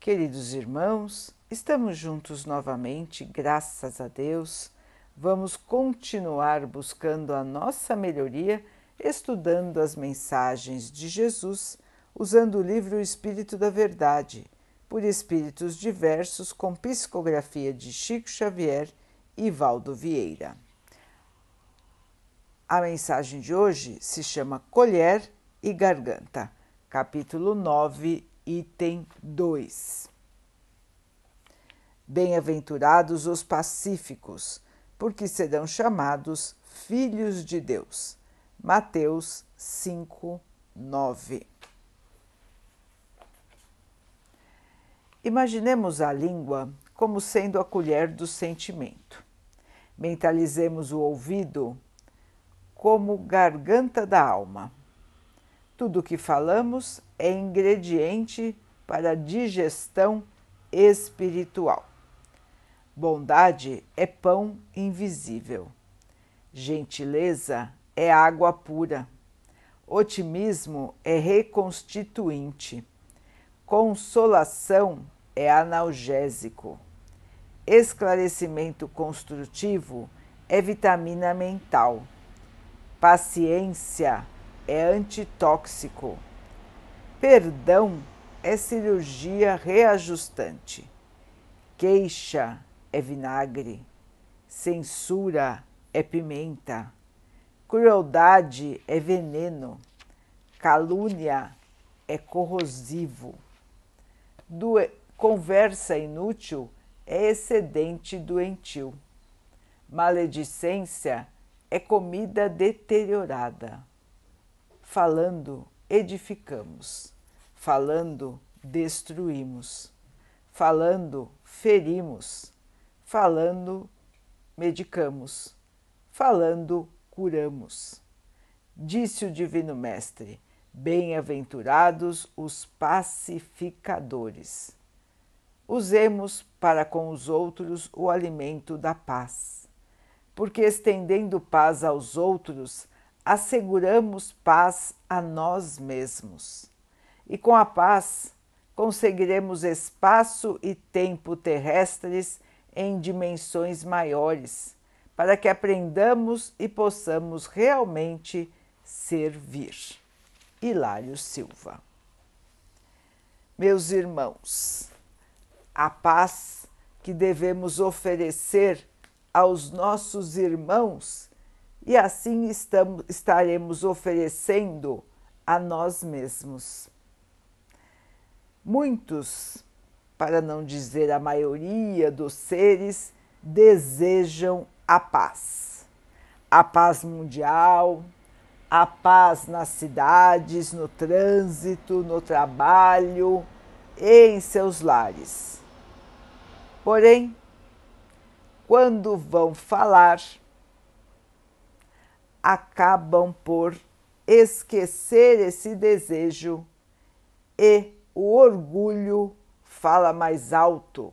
Queridos irmãos, estamos juntos novamente, graças a Deus. Vamos continuar buscando a nossa melhoria, estudando as mensagens de Jesus, usando o livro O Espírito da Verdade, por espíritos diversos, com psicografia de Chico Xavier e Valdo Vieira. A mensagem de hoje se chama Colher e Garganta, capítulo 9 item 2. Bem-aventurados os pacíficos, porque serão chamados filhos de Deus. Mateus 5, 9. Imaginemos a língua como sendo a colher do sentimento. Mentalizemos o ouvido como garganta da alma. Tudo o que falamos é ingrediente para a digestão espiritual. Bondade é pão invisível. Gentileza é água pura. Otimismo é reconstituinte. Consolação é analgésico. Esclarecimento construtivo é vitamina mental. Paciência é antitóxico. Perdão é cirurgia reajustante. Queixa é vinagre. Censura é pimenta. Crueldade é veneno. Calúnia é corrosivo. Conversa inútil é excedente doentio. Maledicência é comida deteriorada. Falando, edificamos. Falando, destruímos. Falando, ferimos. Falando, medicamos. Falando, curamos. Disse o Divino Mestre: Bem-aventurados os pacificadores. Usemos para com os outros o alimento da paz, porque estendendo paz aos outros, asseguramos paz a nós mesmos. E com a paz conseguiremos espaço e tempo terrestres em dimensões maiores, para que aprendamos e possamos realmente servir. Hilário Silva. Meus irmãos, a paz que devemos oferecer aos nossos irmãos e assim estamos, estaremos oferecendo a nós mesmos. Muitos, para não dizer a maioria dos seres, desejam a paz. A paz mundial, a paz nas cidades, no trânsito, no trabalho e em seus lares. Porém, quando vão falar, acabam por esquecer esse desejo e o orgulho fala mais alto.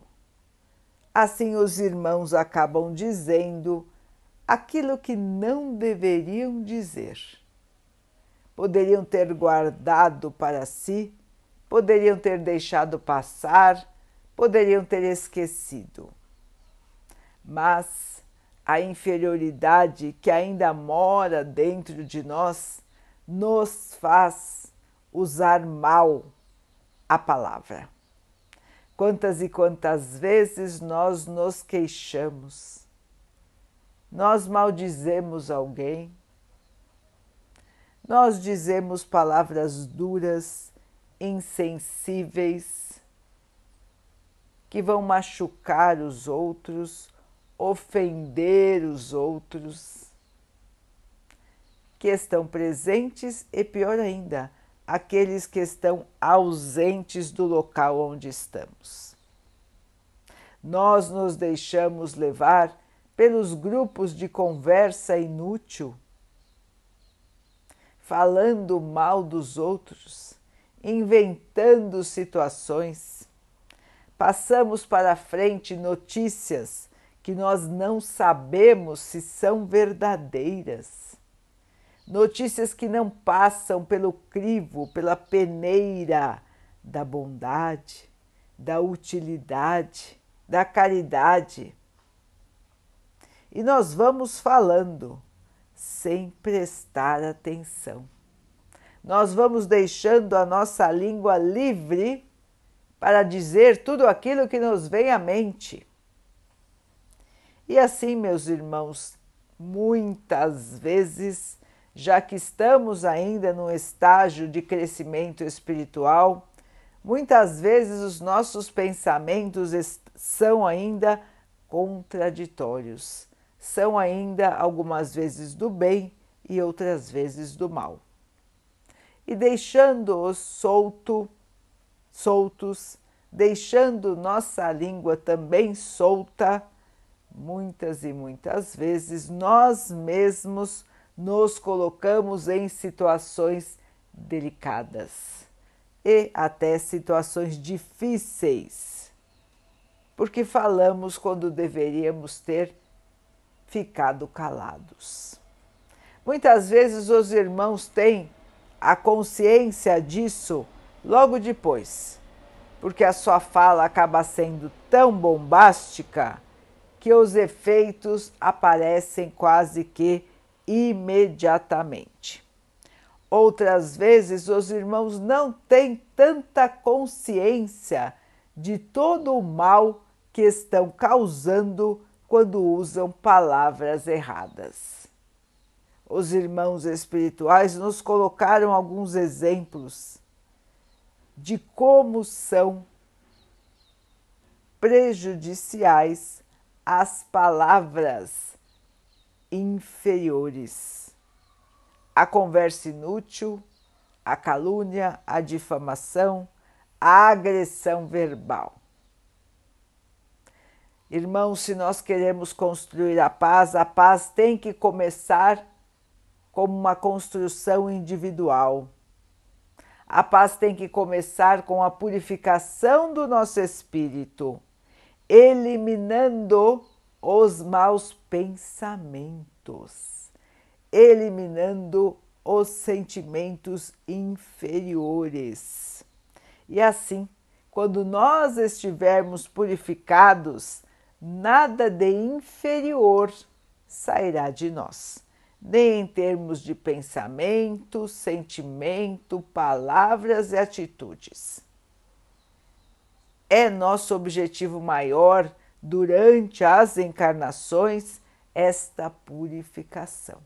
Assim, os irmãos acabam dizendo aquilo que não deveriam dizer. Poderiam ter guardado para si, poderiam ter deixado passar, poderiam ter esquecido. Mas a inferioridade que ainda mora dentro de nós nos faz usar mal a palavra. Quantas e quantas vezes nós nos queixamos, nós maldizemos alguém, nós dizemos palavras duras, insensíveis, que vão machucar os outros ofender os outros que estão presentes e, pior ainda, aqueles que estão ausentes do local onde estamos. Nós nos deixamos levar pelos grupos de conversa inútil, falando mal dos outros, inventando situações. Passamos para frente notícias que nós não sabemos se são verdadeiras. Notícias que não passam pelo crivo, pela peneira da bondade, da utilidade, da caridade. E nós vamos falando sem prestar atenção. Nós vamos deixando a nossa língua livre para dizer tudo aquilo que nos vem à mente. E assim, meus irmãos, muitas vezes, já que estamos ainda num estágio de crescimento espiritual, muitas vezes os nossos pensamentos são ainda contraditórios, são ainda algumas vezes do bem e outras vezes do mal. E deixando-os solto, soltos, deixando nossa língua também solta, muitas e muitas vezes nós mesmos nos colocamos em situações delicadas e até situações difíceis, porque falamos quando deveríamos ter ficado calados. Muitas vezes os irmãos têm a consciência disso logo depois, porque a sua fala acaba sendo tão bombástica que os efeitos aparecem quase que imediatamente. Outras vezes, os irmãos não têm tanta consciência de todo o mal que estão causando quando usam palavras erradas. Os irmãos espirituais nos colocaram alguns exemplos de como são prejudiciais as palavras inferiores, a conversa inútil, a calúnia, a difamação, a agressão verbal. Irmãos, se nós queremos construir a paz, a paz tem que começar como uma construção individual. A paz tem que começar com a purificação do nosso espírito eliminando os maus pensamentos, eliminando os sentimentos inferiores. E assim, quando nós estivermos purificados, nada de inferior sairá de nós, nem em termos de pensamento, sentimento, palavras e atitudes é nosso objetivo maior durante as encarnações esta purificação.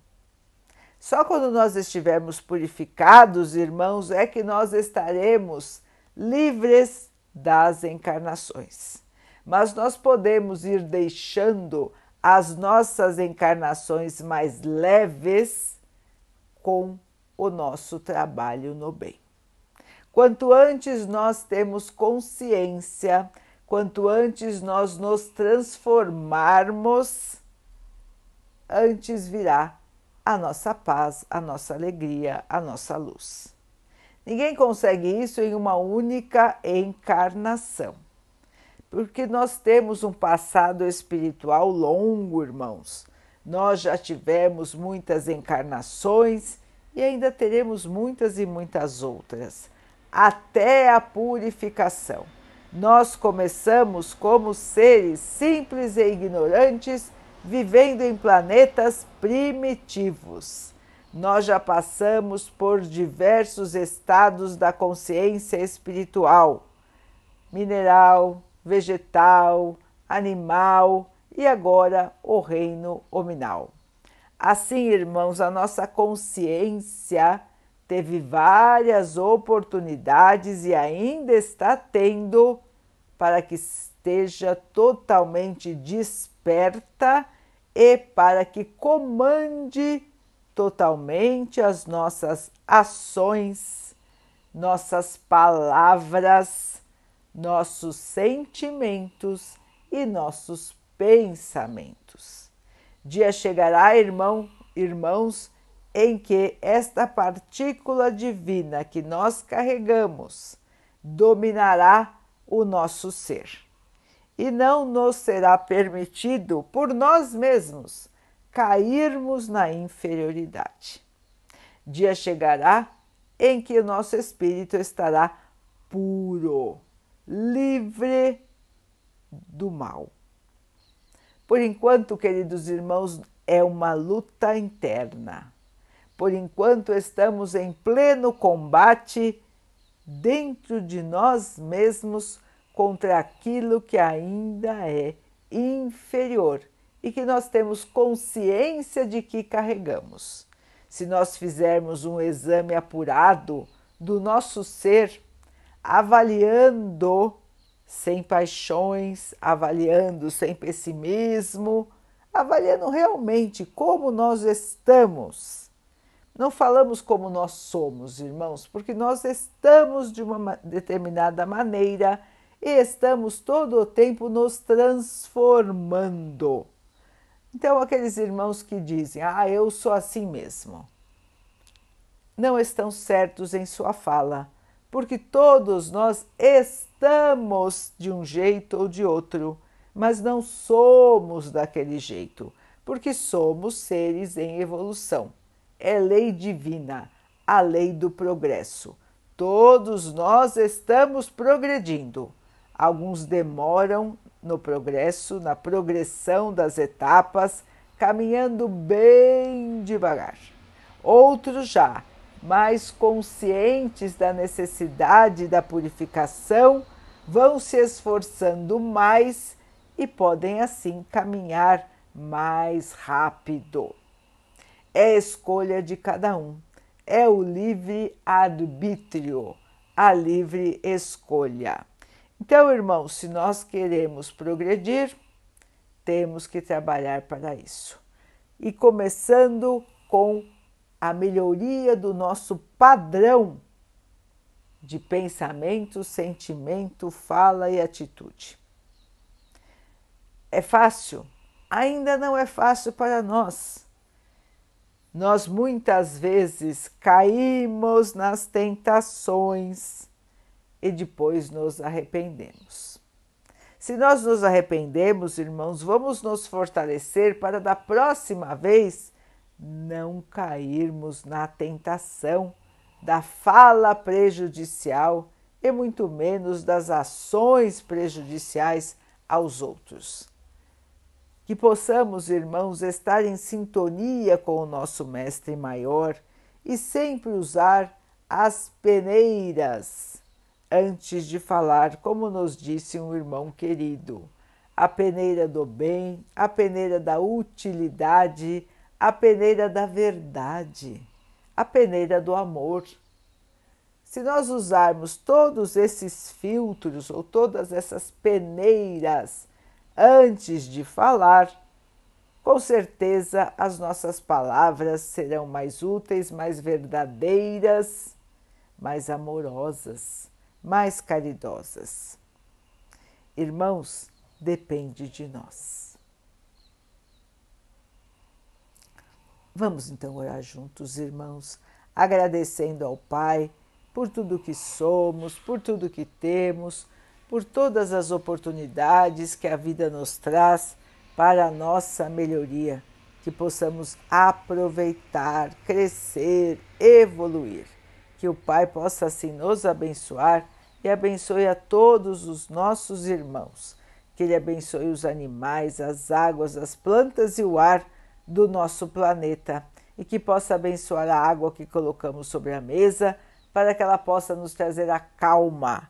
Só quando nós estivermos purificados, irmãos, é que nós estaremos livres das encarnações. Mas nós podemos ir deixando as nossas encarnações mais leves com o nosso trabalho no bem. Quanto antes nós temos consciência, quanto antes nós nos transformarmos, antes virá a nossa paz, a nossa alegria, a nossa luz. Ninguém consegue isso em uma única encarnação, porque nós temos um passado espiritual longo, irmãos. Nós já tivemos muitas encarnações e ainda teremos muitas e muitas outras até a purificação. Nós começamos como seres simples e ignorantes, vivendo em planetas primitivos. Nós já passamos por diversos estados da consciência espiritual: mineral, vegetal, animal e agora o reino hominal. Assim, irmãos, a nossa consciência teve várias oportunidades e ainda está tendo para que esteja totalmente desperta e para que comande totalmente as nossas ações, nossas palavras, nossos sentimentos e nossos pensamentos. Dia chegará, irmão, irmãos, em que esta partícula divina que nós carregamos dominará o nosso ser e não nos será permitido por nós mesmos cairmos na inferioridade. Dia chegará em que o nosso espírito estará puro, livre do mal. Por enquanto, queridos irmãos, é uma luta interna. Por enquanto, estamos em pleno combate dentro de nós mesmos contra aquilo que ainda é inferior e que nós temos consciência de que carregamos. Se nós fizermos um exame apurado do nosso ser, avaliando sem paixões, avaliando sem pessimismo, avaliando realmente como nós estamos. Não falamos como nós somos, irmãos, porque nós estamos de uma determinada maneira e estamos todo o tempo nos transformando. Então, aqueles irmãos que dizem, ah, eu sou assim mesmo, não estão certos em sua fala, porque todos nós estamos de um jeito ou de outro, mas não somos daquele jeito, porque somos seres em evolução. É lei divina, a lei do progresso. Todos nós estamos progredindo. Alguns demoram no progresso, na progressão das etapas, caminhando bem devagar. Outros já, mais conscientes da necessidade da purificação, vão se esforçando mais e podem assim caminhar mais rápido. É escolha de cada um, é o livre arbítrio, a livre escolha. Então, irmãos, se nós queremos progredir, temos que trabalhar para isso. E começando com a melhoria do nosso padrão de pensamento, sentimento, fala e atitude. É fácil? Ainda não é fácil para nós. Nós muitas vezes caímos nas tentações e depois nos arrependemos. Se nós nos arrependemos, irmãos, vamos nos fortalecer para da próxima vez não cairmos na tentação da fala prejudicial e muito menos das ações prejudiciais aos outros. Que possamos, irmãos, estar em sintonia com o nosso Mestre Maior e sempre usar as peneiras antes de falar, como nos disse um irmão querido, a peneira do bem, a peneira da utilidade, a peneira da verdade, a peneira do amor. Se nós usarmos todos esses filtros ou todas essas peneiras antes de falar, com certeza as nossas palavras serão mais úteis, mais verdadeiras, mais amorosas mais caridosas. Irmãos, depende de nós. Vamos então orar juntos, irmãos, agradecendo ao Pai por tudo que somos, por tudo que temos, por todas as oportunidades que a vida nos traz para a nossa melhoria, que possamos aproveitar, crescer, evoluir que o Pai possa assim nos abençoar e abençoe a todos os nossos irmãos. Que Ele abençoe os animais, as águas, as plantas e o ar do nosso planeta e que possa abençoar a água que colocamos sobre a mesa para que ela possa nos trazer a calma